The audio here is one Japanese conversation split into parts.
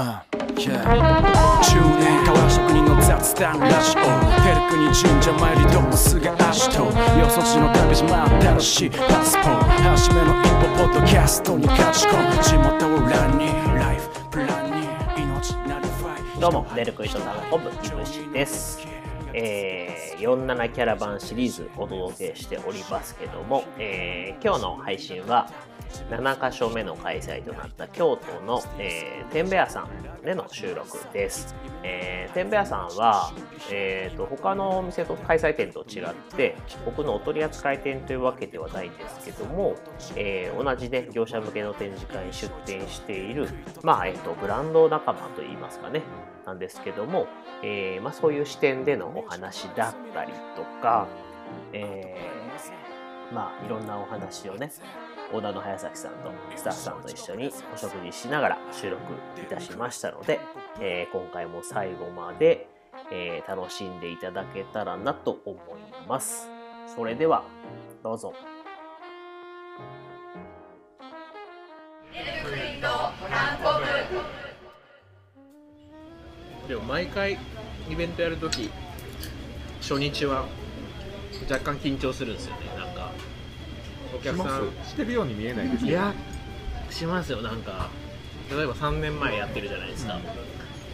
Uh, yeah. 10年変わら職人の雑談ラジオ。ヘルクに神社参りドースが足とよそ地の旅島新しいパスポート。初めの一歩ポッドキャストに勝ち込む。地元を乱にライフプランに命なりファイ。どうも、ヘルクイトタの本部、いぶしです。えー、47キャラバンシリーズお届けしておりますけども、えー今日の配信は7カ所目の開催となった京都の、えー、天部屋さんでの収録です。えー、天部屋さんは、えー、と他のお店と開催店と違って僕のお取り扱い店というわけではないんですけども、えー同じね業者向けの展示会に出展している、まあえー、とブランド仲間といいますかねなんですけども、えーまあ、そういう視点でのお話だったりとか、えーまあいろんなお話をねオーダーの早崎さんとスタッフさんと一緒にお食事しながら収録いたしましたので、えー今回も最後まで、えー楽しんでいただけたらなと思います。それではどうぞ。でも毎回イベントやるとき初日は若干緊張するんですよね。なんかおし客さん。してるように見えないですいやしますよ。なんか例えば3年前やってるじゃないですか、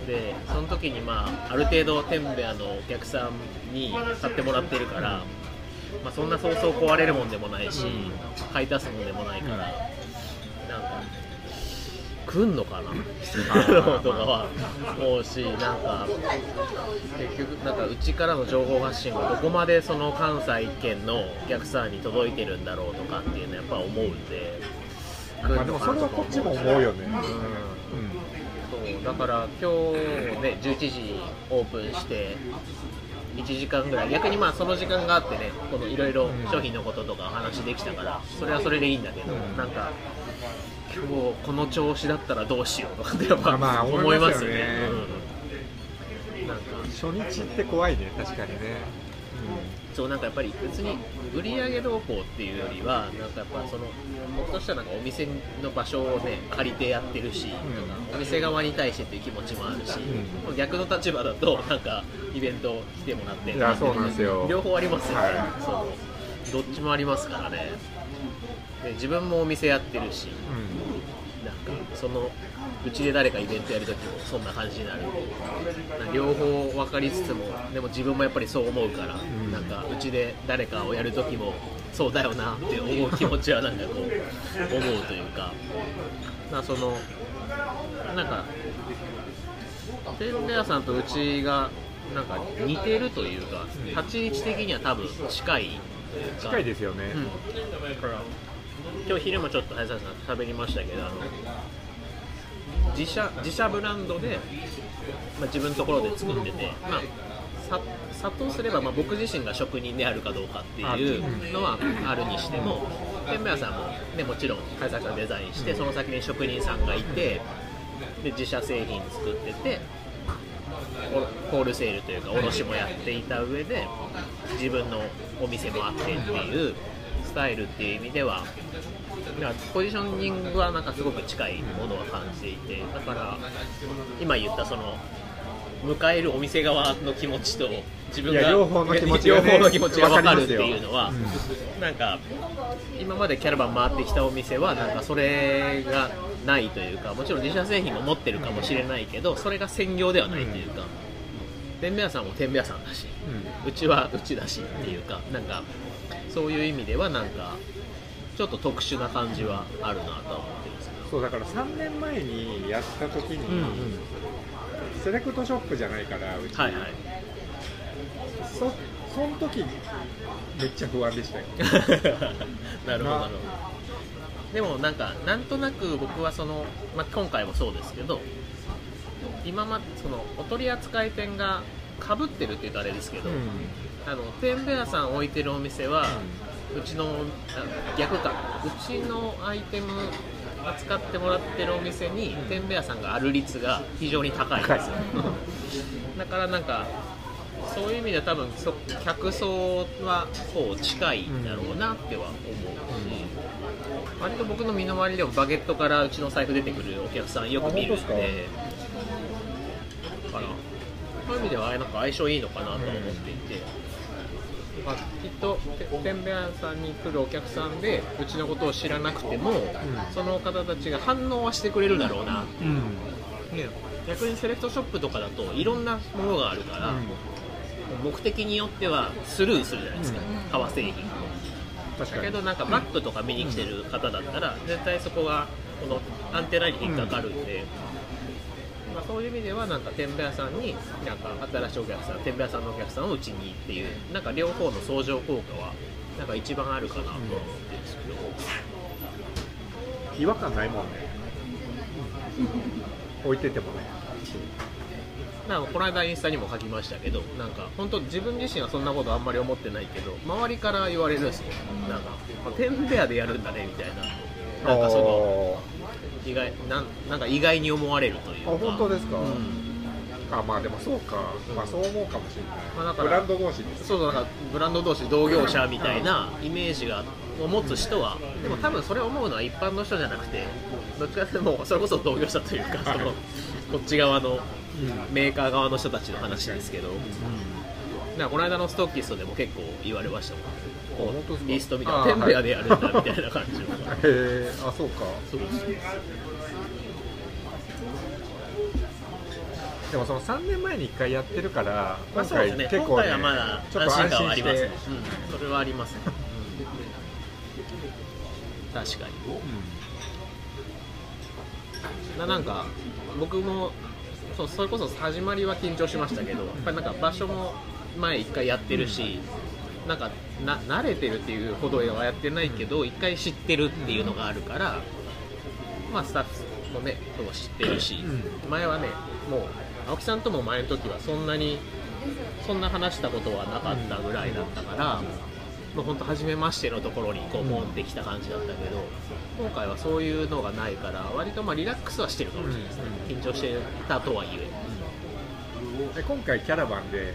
でその時にまあある程度天部屋のお客さんに買ってもらってるから、まあ、そんなそうそう壊れるもんでもないし、買い足すもんでもないから、来んのかな？とかは思うしなんか結局なんかうちからの情報発信がどこまでその関西圏のお客さんに届いてるんだろうとかっていうのはやっぱ思うんで。来まあんのかでもそれはこっちも思うよね。うん。そうだから今日ね11時にオープンして1時間ぐらい。逆にまあその時間があってねいろいろ商品のこととかお話できたからそれはそれでいいんだけど、うん。なんか今日この調子だったらどうしようとかってやっぱまあまあ思思いますよね。うん。なんか初日って怖いね確かにね、そうなんかやっぱり別に売り上げ動向っていうよりはなんかやっぱその僕としてはなんかお店の場所をね借りてやってるし、お店側に対してっていう気持ちもあるし、逆の立場だとなんかイベント来てもらっていやそうなんですよ。両方ありますよね、はい。そう。どっちもありますからねで自分もお店やってるしなんかそのうちで誰かイベントやるときもそんな感じになる。両方分かりつつもでも自分もやっぱりそう思うから、ん。なんかうちで誰かをやるときもそうだよなって思う気持ちはなんかこう思うというか。まあそのなんか天部屋さんとうちがなんか似てるというか立ち位置的には多分近いうん、近いですよね、うん、だから今日昼もちょっと早坂さん喋りましたけどあの自社自社ブランドで、まあ、自分のところで作ってて、まあ、さ殺到すれば、まあ、僕自身が職人であるかどうかっていうのはあるにしても天満屋さんも、ね、もちろん早坂さんデザインしてその先に職人さんがいてで自社製品作ってておホールセールというか卸もやっていた上で自分のお店もあってっていうタイルっていう意味ではだからポジショニングはなんかすごく近いものは感じていてだから今言ったその迎えるお店側の気持ちと自分が両方の気持ちがね両方の気持ちが分かるっていうのは、なんか今までキャラバン回ってきたお店はなんかそれがないというかもちろん自社製品も持ってるかもしれないけどそれが専業ではないというか、天部屋さんも天部屋さんだし、うちはうちだしっていうかなんかそういう意味ではなんかちょっと特殊な感じはあるなとは思ってるんですけど。そうだから3年前にやった時に、うんうん。セレクトショップじゃないからうち、はいはい。そその時めっちゃ不安でしたよ。なるほどなるほど。でもなんかなんとなく僕はその、まあ、今回もそうですけど今まそのお取り扱い店がかぶってるって言うとあれですけど、あの天部屋さん置いてるお店は、うちのあ逆か。うちのアイテム扱ってもらってるお店に天部屋さんがある率が非常に高いんですよ。だからなんかそういう意味では多分そ客層はこう近いんだろうなっては思うし、割と僕の身の回りでもバゲットからうちの財布出てくるお客さんよく見るんで。か。らそういう意味ではなんか相性いいのかなとは思っていて、まあ、きっとててんべ屋さんに来るお客さんでうちのことを知らなくても、その方たちが反応はしてくれるだろうな、うん。ね、逆にセレクトショップとかだといろんなものがあるから、目的によってはスルーするじゃないですか、革製品だけどなんかバッグとか見に来てる方だったら絶対そこがこのアンテナに引っかかるんで、まあ、そういう意味ではなんか天ぷら屋さんになんか新しいお客さん天ぷら屋さんのお客さんをうちにっていうなんか両方の相乗効果はなんか一番あるかなとは思ってるんですけど、違和感ないもんね。置いててもね。なんかこの間インスタにも書きましたけどなんか本当自分自身はそんなことあんまり思ってないけど周りから言われるんですよ。なんかあ天ぷら屋でやるんだねみたいな。なんかその意外なんなんか意外に思われるというか。あ本当ですか？うん。あまあでもそうか、まあそう思うかもしれない、まあだからブランド同士ですそうそうなんかブランド同士同業者みたいなイメージがを持つ人はでも多分それを思うのは一般の人じゃなくてどっちかというとそれこそ同業者というかそのこっち側のメーカー側の人たちの話ですけど、なんかこの間のストッキストでも結構言われましたもんこうリスト見たあーら天ぷらでやるんだみたいな感じの。へえ あそうか。そうでもその3年前に1回やってるからまあ今回そうですね。結構ね今回はまだ安心感はありますね、うん、それはありますね、うん、確かに。ななんか僕もそうそれこそ始まりは緊張しましたけどやっぱりなんか場所も前1回やってるし、なんかな慣れてるっていうほどはやってないけど1回知ってるっていうのがあるから、まあ、スタッフもねそう知ってるし、前はねもう青木さんとも前の時はそんなにそんな話したことはなかったぐらいだったから、もう本当初めましてのところにこうポンってきた感じだったけど、今回はそういうのがないから割とまあリラックスはしてるかもしれないですね、緊張してたとはいえ。で今回キャラバンで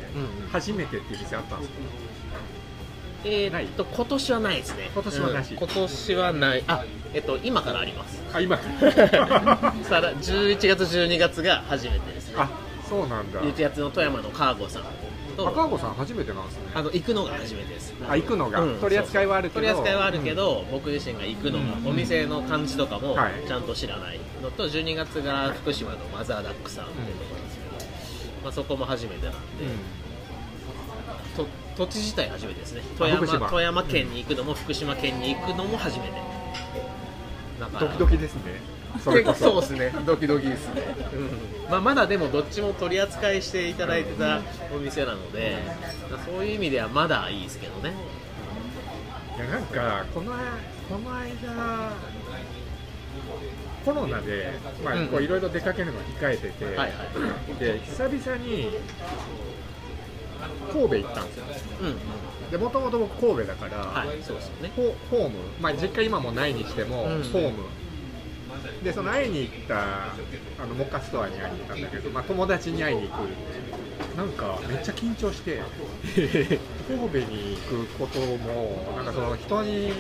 初めてっていう店あったんですか、えー、っと今年はないですね。今年はなし。うん。今年はない。あえっと今からあります。あ今 さら11月12月が初めてですね。あそうなんだ。11月の富山のカーゴさんと。赤子さん初めてなんですね。あの行くのが初めてです。あ行くのが、うん。取り扱いはあるけど。取り扱いはあるけど、僕自身が行くのが、うん。お店の感じとかもはい。ちゃんと知らないのと12月が福島のマザーダックさんっていうところですけど、まあ、そこも初めてなんで、と土地自体初めてですね。富山福島。富山県に行くのも福島県に行くのも初めて。だからドキドキですね。それこそ。そうですね。ドキドキですね、うん。まあ、まだでもどっちも取り扱いしていただいてたお店なので、そういう意味ではまだいいですけどね。いやなんかこのこの間コロナで、まあうん。こういろいろ出かけるの控えてて、はいはい。で久々に神戸行ったんですよ。でもともと僕神戸だから、はいそうですよね。ホホーム、まあ、実家今もないにしても、うんホーム。でその会いに行ったあのモカストアに会いに行ったんだけど、まあ、友達に会いに行くなんかめっちゃ緊張して。神戸に行くこともなんかその人に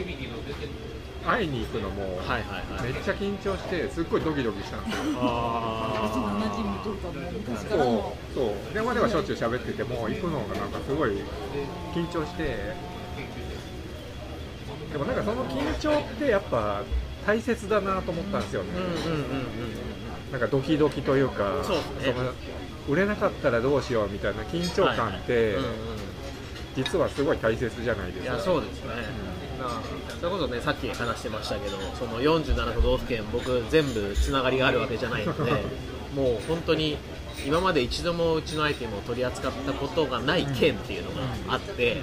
会いに行くのも、はいはいはい。めっちゃ緊張してすっごいドキドキしたんですよ。そうそう。電話ではしょっちゅう喋ってても行くのがなんかすごい緊張して。でもなんかその緊張ってやっぱ大切だなと思ったんですよね、うんうんうんうんなんかドキドキというかそね。の売れなかったらどうしようみたいな緊張感って、うんうん実はすごい大切じゃないですか。いやそうですね、なあそれこそねさっき話してましたけどその47都道府県僕全部つながりがあるわけじゃないので もう本当に今まで一度もうちのアイテムを取り扱ったことがない県っていうのがあって、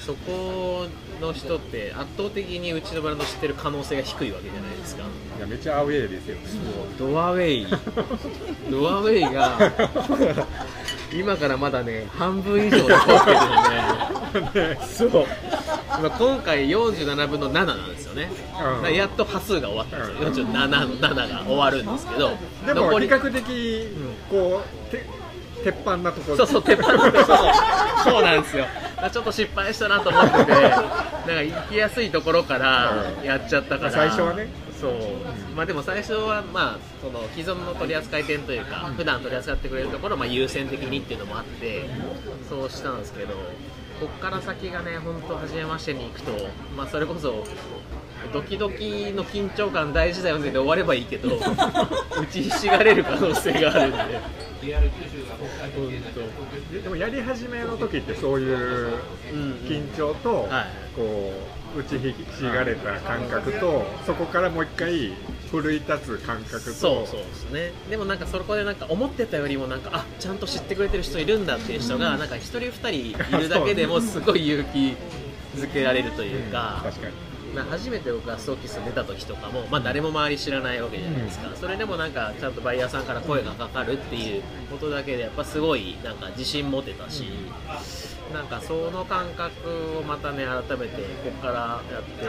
そこの人って圧倒的にうちのブランド知ってる可能性が低いわけじゃないですか。いやめっちゃアウェーですよ。ねドアウェイ。ドアウェイが今からまだね半分以上残ってるので そう今今回47分の7なんですよね、うん。やっと端数が終わったんですよ、47の7が終わるんですけど。でも比較的こう、て鉄板なところそうそう鉄板なんですそうなんですよ。ちょっと失敗したなと思っててなんか行きやすいところからやっちゃったから。最初はね。そう、まあでも最初はまあその既存の取り扱い店というか、普段取り扱ってくれるところをまあ優先的にっていうのもあってそうしたんですけどこっから先がね本当初めましてに行くとまあそれこそドキドキの緊張感大事だよねで終わればいいけど 打ちひしがれる可能性があるんで。ででもやり始めの時ってそういう緊張と、はいこう打ちひしがれた感覚とそこからもう一回奮い立つ感覚と。そうそうですね。でもなんかそこでなんか思ってたよりもなんかあちゃんと知ってくれてる人いるんだっていう人がなんか一人二人いるだけでもすごい勇気づけられるというか、確かに。まあ初めて僕がストーキス出た時とかも、まあ、誰も周り知らないわけじゃないですか、それでもなんかちゃんとバイヤーさんから声がかかるっていうことだけでやっぱすごいなんか自信持てたし、なんかその感覚をまたね改めてここからやって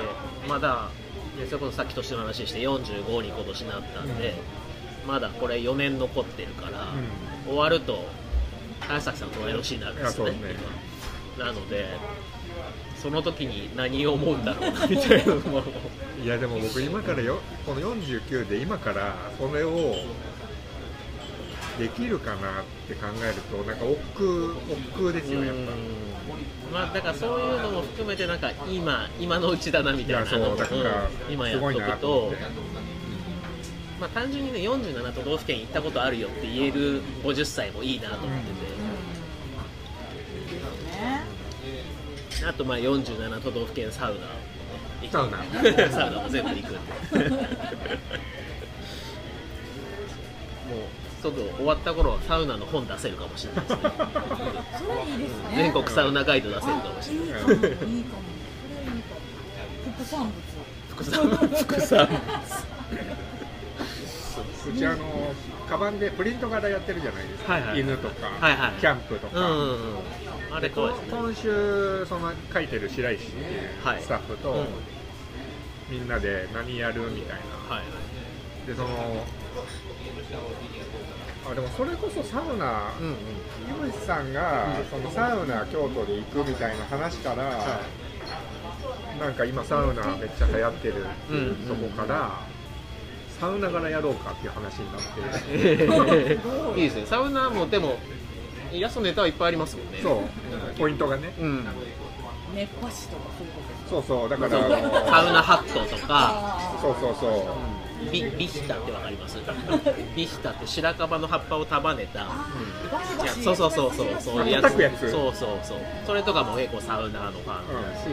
まだねそれこそさっき年の話して45に今年なったんで、まだこれ4年残ってるから、終わると林崎さんと同い年になるんですよねね。今。なのでその時に何を思うんだろうな みたいなのもいやでも僕今からよこの49で今からそれをできるかなって考えるとなんか億劫億劫ですよやっぱ。まあだからそういうのも含めてなんか今今のうちだなみたいな。いやそうだからうん今やっとくと。まあ単純にね47都道府県行ったことあるよって言える50歳もいいなと思ってねて、あとまあ47都道府県サウナサウナ。サウナも全部行くんで もう外終わった頃はサウナの本出せるかもしれないですねそれいいですね。全国サウナガイド出せるかもしれないいいかもいいかもそれい。いかも副産物副産副産うちあのカバンでプリント柄やってるじゃないですか、はいはい。犬とか、はいはいキャンプとか、うんうんうんあれ怖いですね。今週その書いてる白石っていうはい。スタッフと、うん。みんなで何やるみたいな。はいでそのあでもそれこそサウナ、うんうん。井口さんが、そのサウナ京都で行くみたいな話から、なんか今サウナめっちゃ流行ってるっていうとこから、サウナ柄やろうかっていう話になって、いいですね。サウナもでもイラストネタはいっぱいありますもんね。そう。ポイントがね。うん。熱波師とかそういうことそうそう。だからサウナハットとか。あそうそうそうビビヒタってわかります？ビヒタって白樺の葉っぱを束ねた。あバシバシそうそうそうそうそう。いうやつ。叩くやつ。そうそうそう。それとかも結構サウナーのファンだし、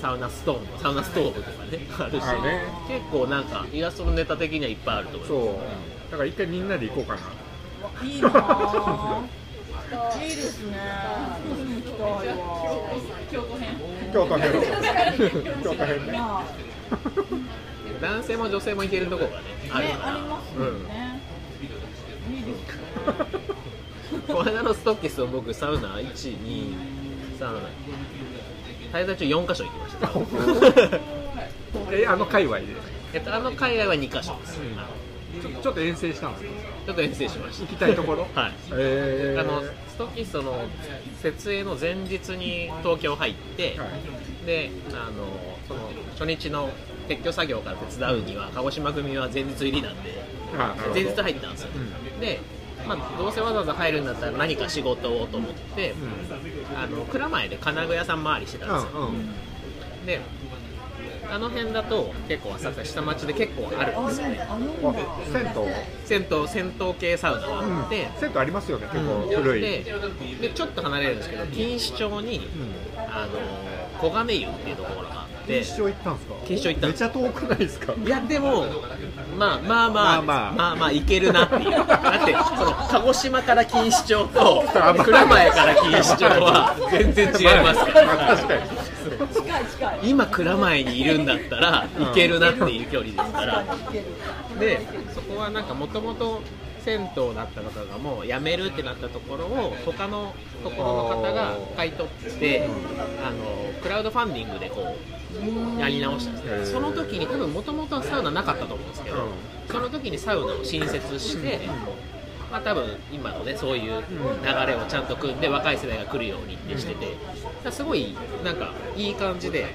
サウナストーン。サウナストーブとかね。あるし。あね。結構なんかイラストのネタ的にはいっぱいあると思います。そう。だから一回みんなで行こうかな。ーいいなぁ。いいですね。私も行きたいわ。京都編。京都編男性も女性も行けるとこ。ろがねあるからありますよね。いいですこの間のストッキスを僕サウナ12サウナ滞在中4カ所行きました。えあの界隈で？えっとあの海外は2カ所です、ちょちょっと遠征したんですか？ちょっと遠征しまし行きたいところ？た はい。えー、あのストッキストの設営の前日に東京入って、はい。であのその初日の撤去作業から手伝うには鹿児島組は前日入りなんで前日入ったんですよ、で、まあ、どうせわざわざ入るんだったら何か仕事をと思って、あの蔵前で金具屋さん回りしてたんですよ、うんうん。であの辺だと結構浅草下町で結構あるんですよね。銭湯。銭湯銭湯系サウナ。があって、銭湯ありますよね結構古い、ででちょっと離れるんですけど錦糸町に、あの小金湯っていうところがあって。錦糸町行ったんですか？錦糸町行った。んですめちゃ遠くないですか？いやでもまあまあまあまあまあ。まあまあいけるなっていう。だってその鹿児島から錦糸町と蔵前から錦糸町は 全然違いますから。まあ確かに近い近い。今蔵前にいるんだったらいけるなっていう距離ですから。確かに行けるでそこはなんかもともと銭湯だった方がもう辞めるってなったところを他のところの方が買い取ってあのクラウドファンディングでこうやり直したんですね。その時に多分もともとはサウナなかったと思うんですけど、うん。その時にサウナを新設してまあ多分今のねそういう流れをちゃんと組んで若い世代が来るようにってしてて、だからすごいなんかいい感じで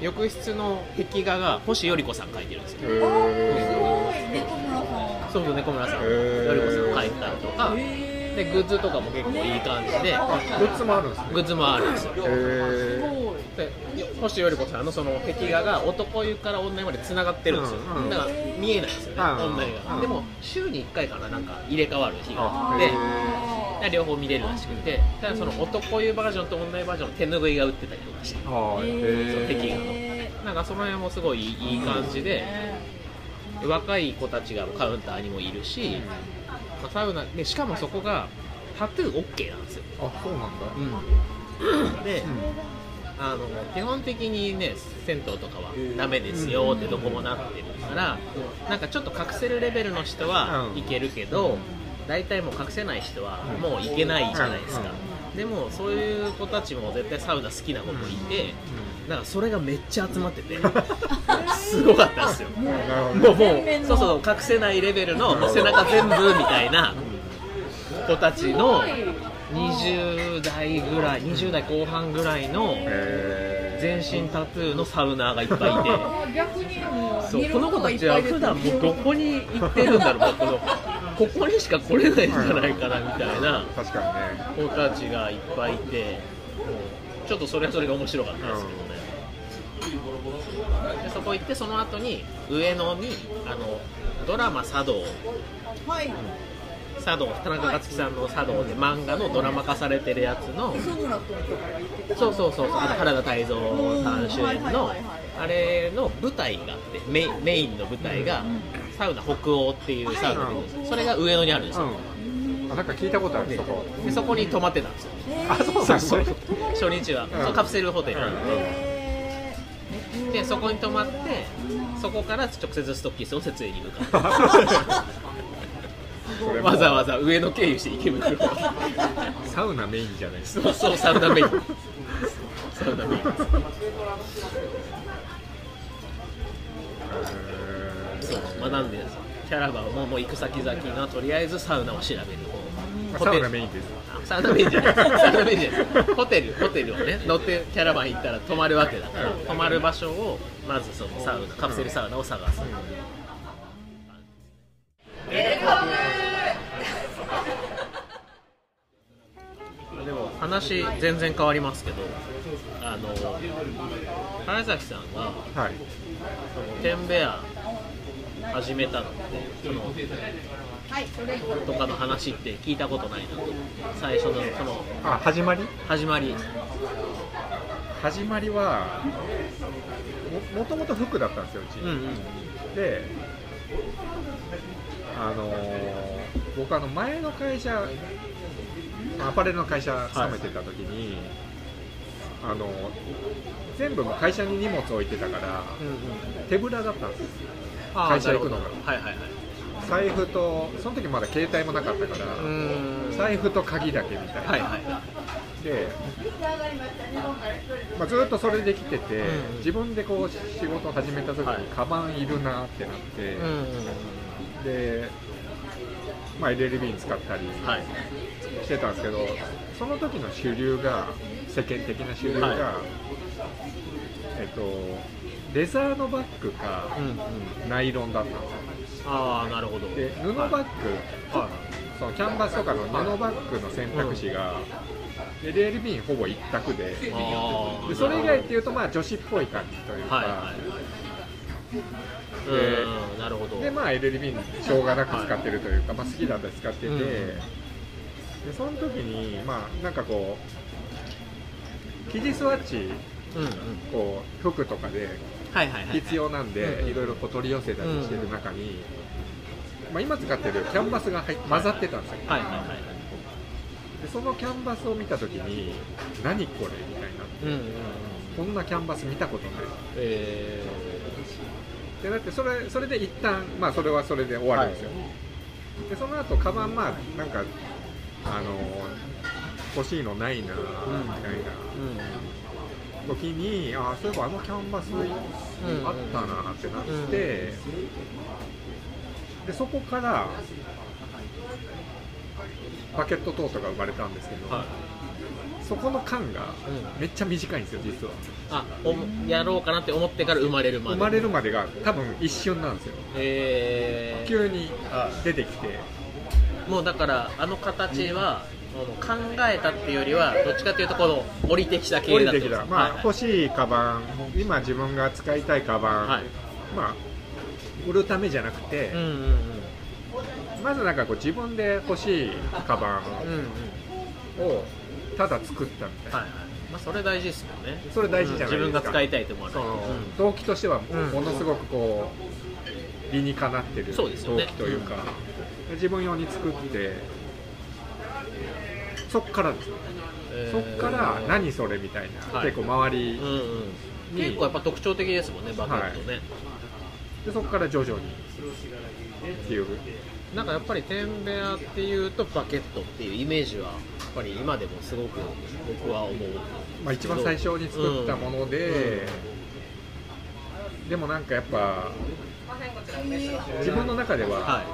浴室の壁画が星より子さん描いてるんですよ。へすごーい。猫村さん。そうそう猫村さん。より子さん描いたりとかでグッズとかも結構いい感じで。グッズもあるんですね。グッズもあるんですよ。で星より子さんのその壁画が男湯から女湯までつながってるんですよ、うんうんだから見えないんですよね、うん女湯が、うんでも週に1回かななんか入れ替わる日がああって両方見れるらしくて。ただその男湯バージョンと女湯バージョンの手ぬぐいが売ってたりとかして。壁画の。なんかその辺もすごいいい感じで、若い子たちがカウンターにもいるし、まあサウナでしかもそこがタトゥー OK なんですよ、あそうなんだ。で、あの基本的にね銭湯とかはダメですよってどこもなってるからなんかちょっと隠せるレベルの人はうん。いけるけど大体もう隠せない人はもういけないじゃないですか。でもそういう子たちも絶対サウナ好きな子もいてだからそれがめっちゃ集まってて。すごかったんですよ。もうもうそうそう隠せないレベルのもう背中全部みたいな。子たちの20代ぐらい20代後半ぐらいのへ全身タトゥーのサウナーがいっぱいいて。そうこの子たちは普段もうどここに行ってるんだろうなこのここにしか来れないんじゃないかなみたいな。ー確かにね。子たちがいっぱいいて。ちょっとそれはそれが面白かったですけど。ね、でそこ行ってその後に上野にあのドラマ「茶道」はい。茶道田中克樹さんの茶道で漫画のドラマ化されてるやつの。そうそうそうそう。あの原田泰造さん主演のあれの舞台があってメインメインの舞台がサウナ北欧っていうサウナでそれが上野にあるんですよ。うん。あなんか聞いたことあるそこ。でそこに泊まってたんですよ。あそうなんですね。初日は。そうカプセルホテルなんでそこに泊まってそこから直接ストッキースを設営に向かう。わざわざ上野経由して池袋。サウナメインじゃないですそうそうサウナメイン。サウナメイン。そうまあなんでキャラバンももう行く先々のとりあえずサウナを調べる方サウナメインです。あサウナメインじゃない。サウナメインじゃない。ホテル。ホテルをね乗ってキャラバン行ったら泊まるわけだ。から泊まる場所をまずそのサウナカプセルサウナを探す、でも話全然変わりますけどあの原崎さんがはい。そのテンベア始めたのってそのとかの話って聞いたことないな。と最初のそのあ始まり？始まり。始まりはももともと服だったんですようち、うんうんであのー僕あの前の会社アパレルの会社勤めてた時に、あの全部会社に荷物置いてたからうんうん手ぶらだったんです会社行くのが。はいはいはい財布とその時まだ携帯もなかったから、財布と鍵だけみたいな、はいはい。で、まあ、ずっとそれできてて、うん。自分でこう仕事を始めた時はい。にカバンいるなってなって、で、まあ、LLB に使ったりはい。してたんですけど、その時の主流が世間的な主流が、はい。えっとレザーのバッグかうんうん。ナイロンだったんですよああなるほど。で布バッグ、はそのキャンバスとかの布バッグの選択肢が、LLB ほぼ一択で。でそれ以外っていうとまあ女子っぽい感じというか、はいはいうんなるほど。でまあ LLB にしょうがなく使ってるというか、まあ、好きだったら使ってて、うん。でその時にまあなんかこう生地スワッチうんうん。こう服とかではいはいはい必要なんで、うんうん。いろいろこう取り寄せたりしてる中に、まあ、今使ってるキャンバスが入っ混ざってたんですよ、はいはいはいでそのキャンバスを見た時に何これみたいになってうんうんうん。こんなキャンバス見たことない。えでだってそれそれで一旦まあそれはそれで終わるんですよ、でその後カバンまあなんかあの欲しいのないなみたいな。ーうん時にあそういえばあのキャンバスあったなってなって、でそこからバケットトートが生まれたんですけど、はい。そこの間がうめっちゃ短いんですよ実は。あおやろうかなって思ってから生まれるまで。生まれるまでが多分一瞬なんですよ。え急に出てきて。ー、もうだからあの形は、もう考えたっていうよりはどっちかっていうとこの降りてきた系だってまあ、はい欲しいカバン今自分が使いたいカバン、はい。まあ売るためじゃなくて、うんうんうん。まずなんかこう自分で欲しいカバうんうん。ンをただ作ったみたいな、はいはい。まあそれ大事ですよね。それ大事じゃないですか、自分が使いたいと思わないうん。動機としてはうん。ものすごくこう理にかなってる動そうですよね。機というか自分用に作ってそっからですよえー。そっから何それみたいな、はい。結構周りうんうん。に結構やっぱ特徴的ですもんねバケットね、でそこから徐々にっていう。なんかやっぱりテンベアっていうとバケットっていうイメージはやっぱり今でもすごく僕は思う。まあ、一番最初に作ったもので、でもなんかやっぱ自分の中でははい。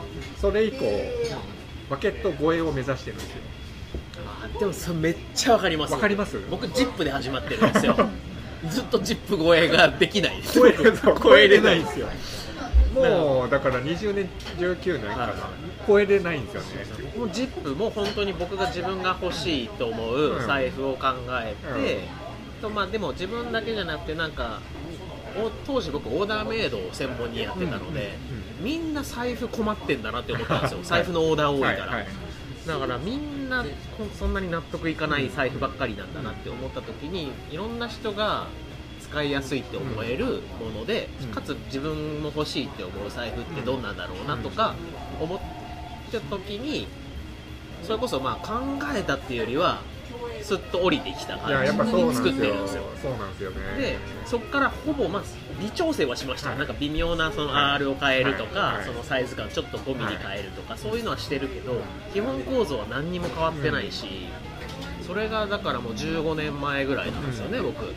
それ以降バケット超えを目指してるんですよ。あでもそれめっちゃわかりますわかります？僕ジップで始まってるんですよ。ずっとジップ超えができない。です超え超えれない。んですよ。もうだから20年19年かな、はい。超えれないんですよね。もうジップも本当に僕が自分が欲しいと思ううん。財布を考えて、とまあ、でも自分だけじゃなくてなんかお当時僕オーダーメイドを専門にやってたので、みんな財布困ってんだなって思ったんですよ。財布のオーダー多いから、はいはいだからみんなこそんなに納得いかない財布ばっかりなんだなって思った時にいろんな人が使いやすいって思えるもので、うん。かつ自分も欲しいって思う財布ってどんなんだろうなとか思った時にそれこそまあ考えたっていうよりはすっと降りてきた感じですよ。ってるんですよ。そうなんですよね。でそこからほぼまあ微調整はしました、はい。なんか微妙なそのはい。R を変えるとか、はい。そのサイズ感ちょっと5ミリ変えるとか、そういうのはしてるけど基本構造は何にも変わってないし、それがだからもう15年前ぐらいなんですよね、僕。うん。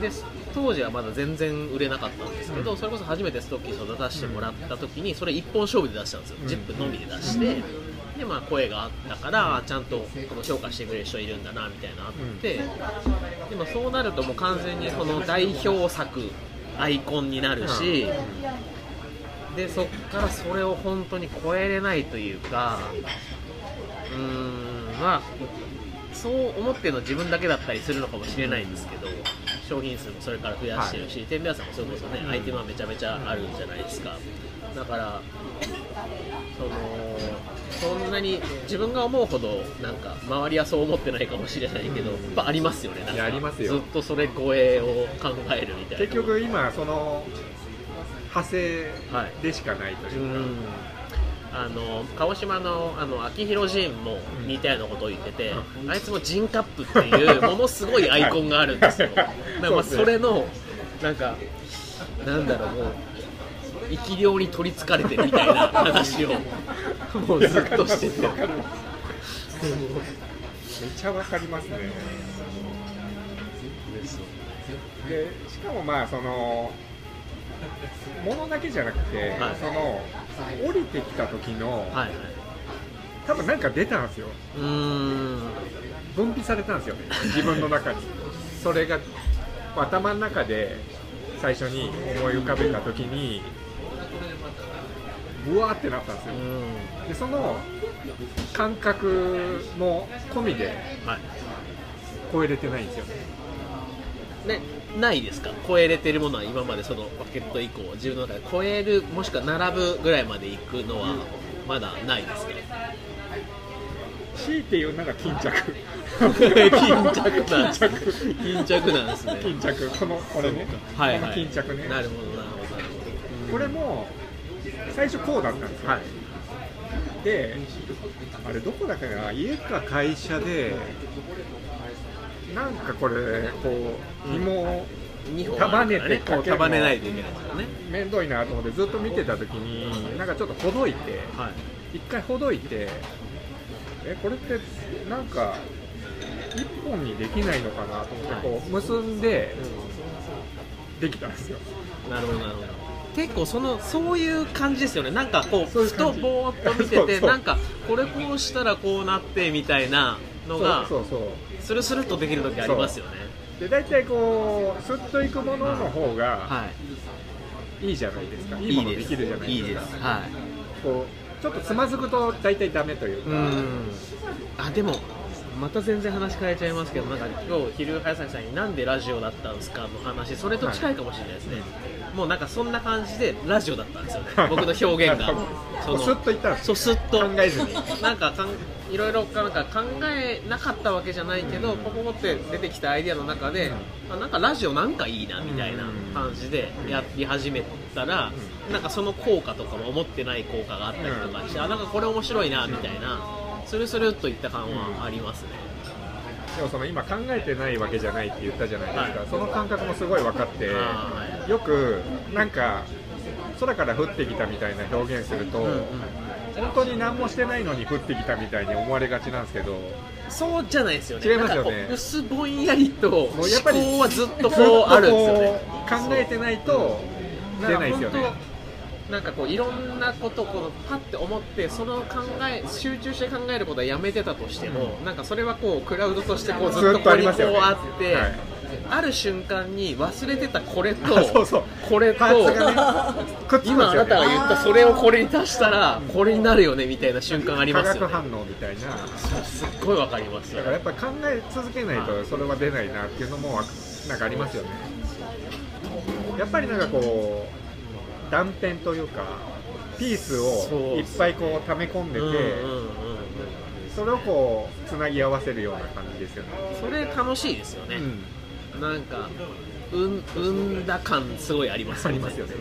で当時はまだ全然売れなかったんですけど、うん。それこそ初めてストッキーを出してもらった時にそれ一本勝負で出したんですよ、うんジップのみで出して、でまあ声があったから、ちゃんとこの評価してくれる人いるんだなみたいなあって、でもそうなるともう完全にこの代表作アイコンになるし、でそっからそれを本当に超えれないというかうーんまあそう思ってるのは自分だけだったりするのかもしれないんですけど商品数もそれから増やしてるし、天秤屋さんもそれこそね、アイテムはめちゃめちゃあるじゃないですか。だからそのそんなに自分が思うほどなんか周りはそう思ってないかもしれないけど、やっぱありますよねなんか。いやありますよ。ずっとそれ超えを考えるみたいな。結局今その派生はいでしかないといううか、ん。あの川島のあの秋広仁も似たようなことを言ってて、あいつもジンカップっていうものすごいアイコンがあるんですよ、だからまあそれのなんかなんだろうもう生き量に取りつかれてるみたいな話をもうずっとしてて。めっちゃわかりますね。でしかもまあそのものだけじゃなくて、はい。その降りてきた時の、はいはい。多分なんか出たんですよ。分泌されたんですよ。ね自分の中に。それが頭の中で最初に思い浮かべた時にブワーってなったんですよ。うん。でその感覚も込みではい。超えれてないんですよ。ね、ないですか？超えれてるものは今までそのバケット以降自分の中で超えるもしくは並ぶぐらいまでいくのはまだないですか？強いて言うなら巾着。巾着なんです巾着。なんですね。巾着。このこれね。はいはい。巾着ね。なるほどなるほど。これも最初こうだったんですよ、はい。であれどこだっけな家か会社でなんかこれこう紐を2本束ねてかけるの束ねないといけないですよね。面倒いなと思ってずっと見てた時になんかちょっとほどいてはい。一回ほどいてえこれってなんか一本にできないのかなと思ってこう結んでできたんですよ。なるほどなるほど結構そのそういう感じですよね。なんかこうふとぼーっと見ててなんかこれこうしたらこうなってみたいなのがそうそうスルスルっとできる時ありますよね。で大体こうスッといくものの方がはいいじゃないですか、い、いものできるじゃないいいです。かはい。こうちょっとつまずくと大体ダメというか、うん。あでもまた全然話変えちゃいますけどなんか今日昼早崎さんになんでラジオだったんですかの話それと近いかもしれないですね、もうなんかそんな感じでラジオだったんですよね。僕の表現が。そのもうスッといったんですそうスッと。考えずに。なんかかんいろいろなんか考えなかったわけじゃないけど、ポコポって出てきたアイデアの中で、あなんかラジオなんかいいなみたいな感じでやり始めたら、なんかその効果とかも思ってない効果があったりとかして、あなんかこれ面白いなみたいな、スルスルっといった感はありますね。でもその今考えてないわけじゃないって言ったじゃないですか、はい。その感覚もすごい分かってよくなんか空から降ってきたみたいな表現すると、うんうん。本当に何もしてないのに降ってきたみたいに思われがちなんですけどそうじゃないですよね。違いますよね。薄ぼんやりとも思うやっぱり考はずっとこうあるんですよね。考えてないと出ないですよねなんかこういろんなことをこのパッて思ってその考え集中して考えることはやめてたとしても、なんかそれはこうクラウドとしてこうずっとことこにこうあって、はい。ある瞬間に忘れてたこれとあそうそう。これと今あなたが言ったそれをこれに足したらこれになるよねみたいな瞬間あり化ますよね。学反応みたいな。すっごいわかりますよだからやっぱり考え続けないとそれは出ないなっていうのもわなんかありますよね。やっぱりなんかこう断片というかピースをいっぱいこう溜め込んでて、うんうんうんうん。それをこうつなぎ合わせるような感じですよね、それ楽しいですよね。うん。なんかうん生んだ感すごいありますありますよね。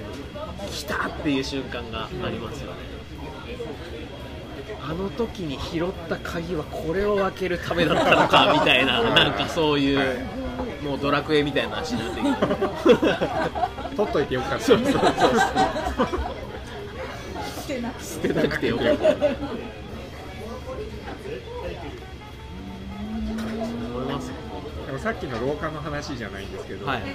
来たっていう瞬間がありますよね。あの時に拾った鍵はこれを開けるためだったのかみたいななんかそういう、はいもうドラクエみたいな話になってくる取っといてよかった。そうそうそう。捨てなくて。よかった。思いますでもさっきの廊下の話じゃないんですけど、はいはい。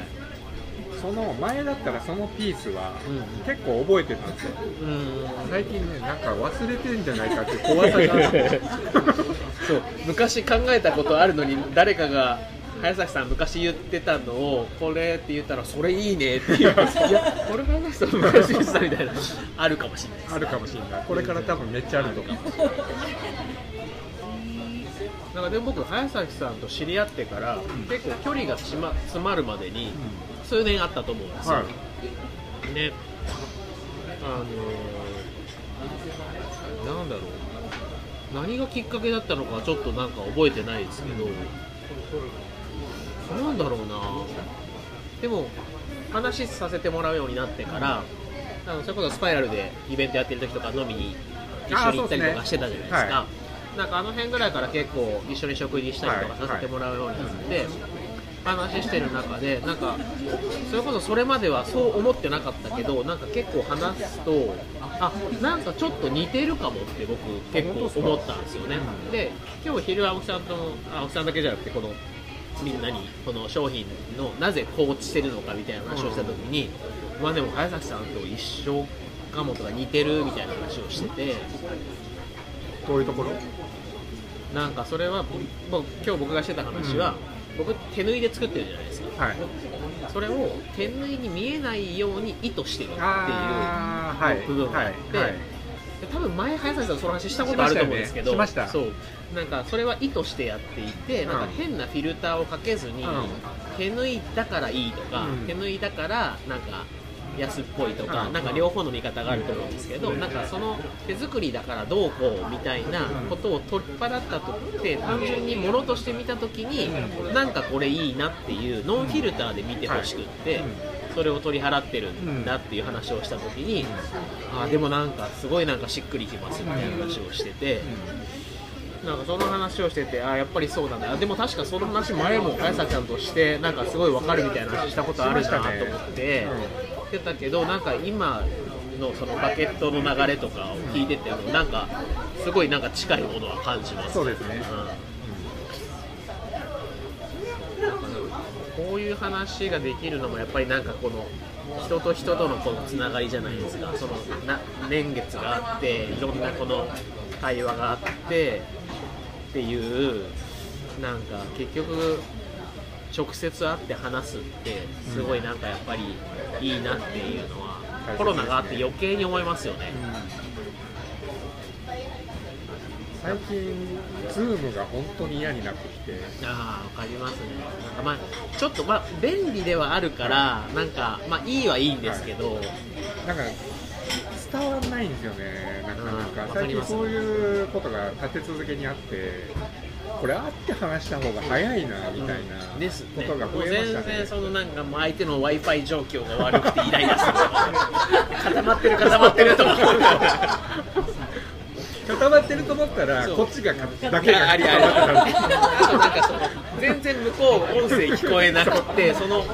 その前だったらそのピースはうん結構覚えてたんですよ。うん最近ねなんか忘れてんじゃないかって怖さがあって そう。昔考えたことあるのに誰かが早崎さん昔言ってたのをこれって言ったらそれいいねっていう。いやこれ早崎さん昔言ってたみたいな。あるかもしれない。ですあるかもしれない。これから多分めっちゃあるとかなんかでも僕早崎さんと知り合ってから、結構距離が詰ま詰まるまでに数年あったと思うんですよ、はね。あのーなんだろう。何がきっかけだったのかちょっとなんか覚えてないですけど、なんだろうな。でも話させてもらうようになってから、あのそれこそスパイラルでイベントやってる時とか飲みに一緒に行ったりとかしてたじゃないですか。なんかあの辺ぐらいから結構一緒に食事したりとかはいさせてもらうようになって、話してる中でなんかそれこそそれまではそう思ってなかったけどなんか結構話すとあなんかちょっと似てるかもって僕結構思ったんですよね。で今日昼青木さんとあ青木さんだけじゃなくてこのみんなにこの商品のなぜ放置してるのかみたいな話をした時に、まあでも早崎さんと一緒かもとか似てるみたいな話をしててどういうところ？なんかそれは僕今日僕がしてた話は、僕手縫いで作ってるじゃないですか。はい。それを手縫いに見えないように意図してるっていう部分があって、はいはい。で多分前早崎さんとその話したことあると思うんですけどしました。よねしそう。なんかそれは意図してやっていて、なんか変なフィルターをかけずに、うん。手縫いだからいいとか、うん。手縫いだからなんか安っぽいとか、うん。なんか両方の見方があると思うんですけど、なんかその手作りだからどうこうみたいなことを取っ払ったとって単純に物として見た時に、なんかこれいいなっていうノンフィルターで見てほしくって、はいそれを取り払ってるんだっていう話をした時に、あーでもなんかすごいなんかしっくりきますみたいな話をしてて。なんかその話をしてて、あーやっぱりそうだ。ね、あでも確かその話、前も綾崎ちゃんとして、なんかすごいわかるみたいな話したことあるなと思って、言ってたけど、なんか今のそのバケットの流れとかを聞いてても、なんかすごいなんか近いものは感じます。そうですね。うん。こういう話ができるのもやっぱりなんかこの人と人とのこのつながりじゃないですか。そのな年月があっていろんなこの会話があってっていうなんか結局直接会って話すってすごいなんかやっぱりいいなっていうのは、コロナがあって余計に思いますよね。最近ズームが本当に嫌になってきて。ああ、わかりますね。なんかまあ、ちょっとまあ、便利ではあるから、なんか、まあ、いいはいいんですけど、なんか伝わらないんですよね。なかなか。最近そういうことが立て続けにあってこれ会って話した方が早いなみたいなですね。ことが増えましたね全然そのなんかもう相手の Wi-Fi 状況が悪くてイライラする。固まってる固まってると思う。固まってると思ったらこっちがかだけが固まってたあとなんかその全然向こう音声聞こえなくってその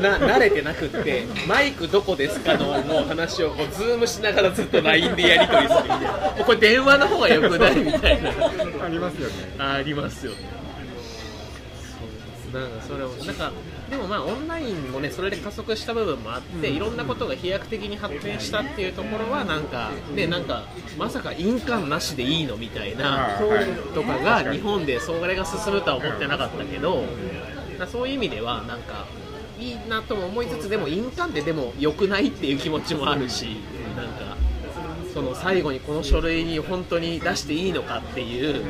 な慣れてなくってマイクどこですかのの話をこうズームしながらずっと LINE でやり取りするみたいなもう。これ電話の方がよくないみたいな。ありますよね。ありますよね。そうなんかそれをなんかでもまあオンラインもねそれで加速した部分もあって、いろんなことが飛躍的に発展したっていうところはなんかでなんかまさか印鑑なしでいいのみたいなとかが日本でそれが進むとは思ってなかったけど、まあそういう意味ではなんかいいなとも思いつつでも印鑑ってでも良くないっていう気持ちもあるしなんかその最後にこの書類に本当に出していいのかっていう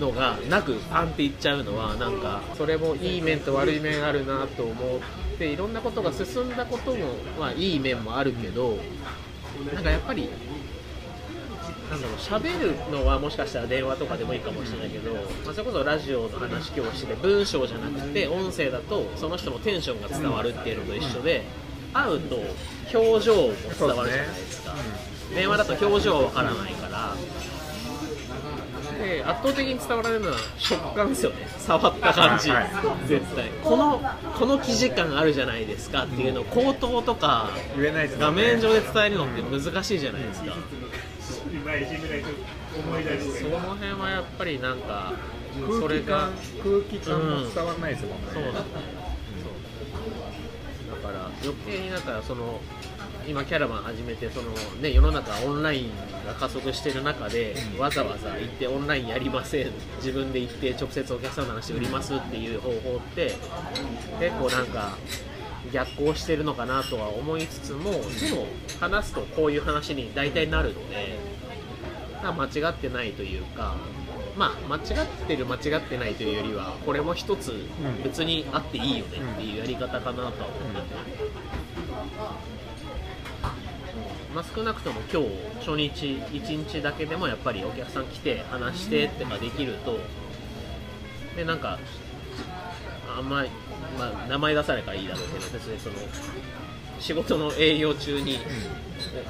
のがなくパンっていっちゃうのはなんかそれもいい面と悪い面あるなと思っていろんなことが進んだこともまあいい面もあるけどなんかやっぱりなんだろう喋るのはもしかしたら電話とかでもいいかもしれないけど、まあ、それこそラジオの話教室で文章じゃなくて音声だとその人のテンションが伝わるっていうのと一緒で会うと表情も伝わるじゃないですか。電話だと表情はわからないからで圧倒的に伝わられるのは食感ですよね。触った感じ、はい。絶対。このこの生地感あるじゃないですかっていうのを口頭とか言えないです画面上で伝えるのって難しいじゃないですか。その辺はやっぱりなんかそれが空気感も伝わらないですもんね、そうだ、そう。だから余計になんかその今キャラバン始めてその、ね、世の中オンラインが加速してる中で、わざわざ行ってオンラインやりません。自分で行って直接お客さんの話売りますっていう方法って結構なんか逆行してるのかなとは思いつつもでも話すとこういう話に大体なるのでまあ間違ってないというかまあ間違ってる間違ってないというよりはこれも一つ別にあっていいよねっていうやり方かなとは思ってて、まあ、少なくとも今日初日1日だけでもやっぱりお客さん来て話してってかできるとでなんかあんまり、まあ、名前出されたらいいだろうけど別にその仕事の営業中に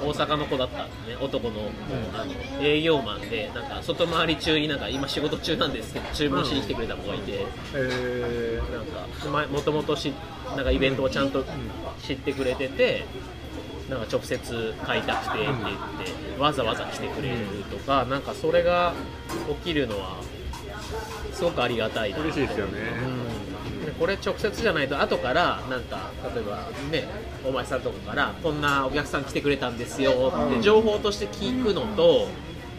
大阪の子だったね男の,、あの営業マンでなんか外回り中になんか今仕事中なんですけど注文しに来てくれた子がいて、えなんかもともとしなんかイベントをちゃんと知ってくれててなんか直接買いたくてって言ってわざわざ来てくれるとかなんかそれが起きるのはすごくありがたい嬉しいですよね、うん、でこれ直接じゃないと後からなんか例えばねお前さんとかからこんなお客さん来てくれたんですよって情報として聞くのと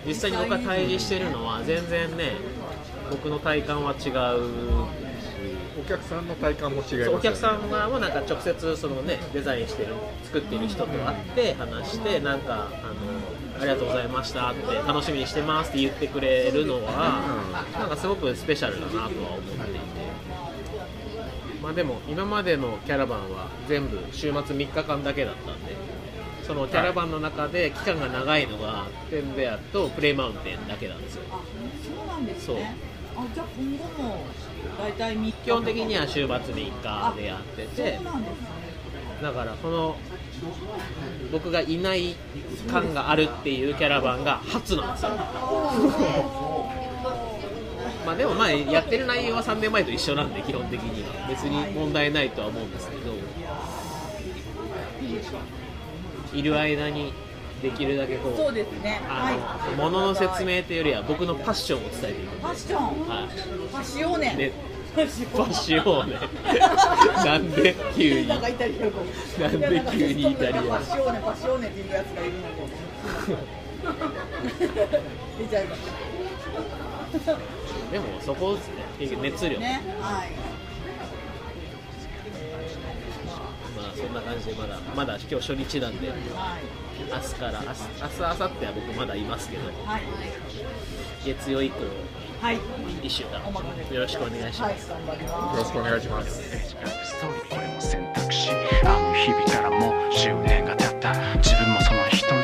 実際に僕が対峙してるのは全然ね僕の体感は違うお客さんの体感も違いますよね。お客さんはもうなんか直接そのねデザインしてる作ってる人と会って話してなんかあのありがとうございましたって楽しみにしてますって言ってくれるのはなんかすごくスペシャルだなとは思っていて。まあでも今までのキャラバンは全部週末3日間だけだったんでそのキャラバンの中で期間が長いのがテンベアとプレイマウンテンだけなんですよ。そうなんですね。あじゃあ今後も大体3日基本的には週末3日でやっててだからこの僕がいない感があるっていうキャラバンが初なんですよ。まあでもまあやってる内容は3年前と一緒なんで基本的には別に問題ないとは思うんですけどいる間にできるだけこそううですね。あはの物の説明というよりは僕のパッションを伝えていく。いファッション。はファッションね。いでパッシオーネ。なんで急に。なんで急にイタリアパシオーネパシオーネっていうやつがいるので。出ちゃいました。でもそこですね。熱量、ね。はいそんな感じでまだまだ今日初日なんではい。明日から明日明日明後日は僕まだいますけどはい。月曜以降はい。1週間よろしくお願いしはいます、よろしくお願いします。ストーリーこれも選択肢あの日々からもう10年が経った。自分もその一人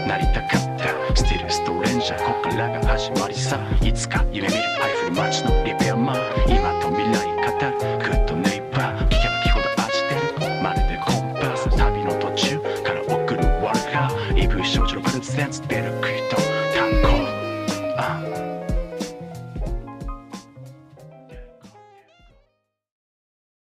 になりたかった。スティルストレンジャーこっからが始まりさ。いつか夢見るハイフル街のリペアマン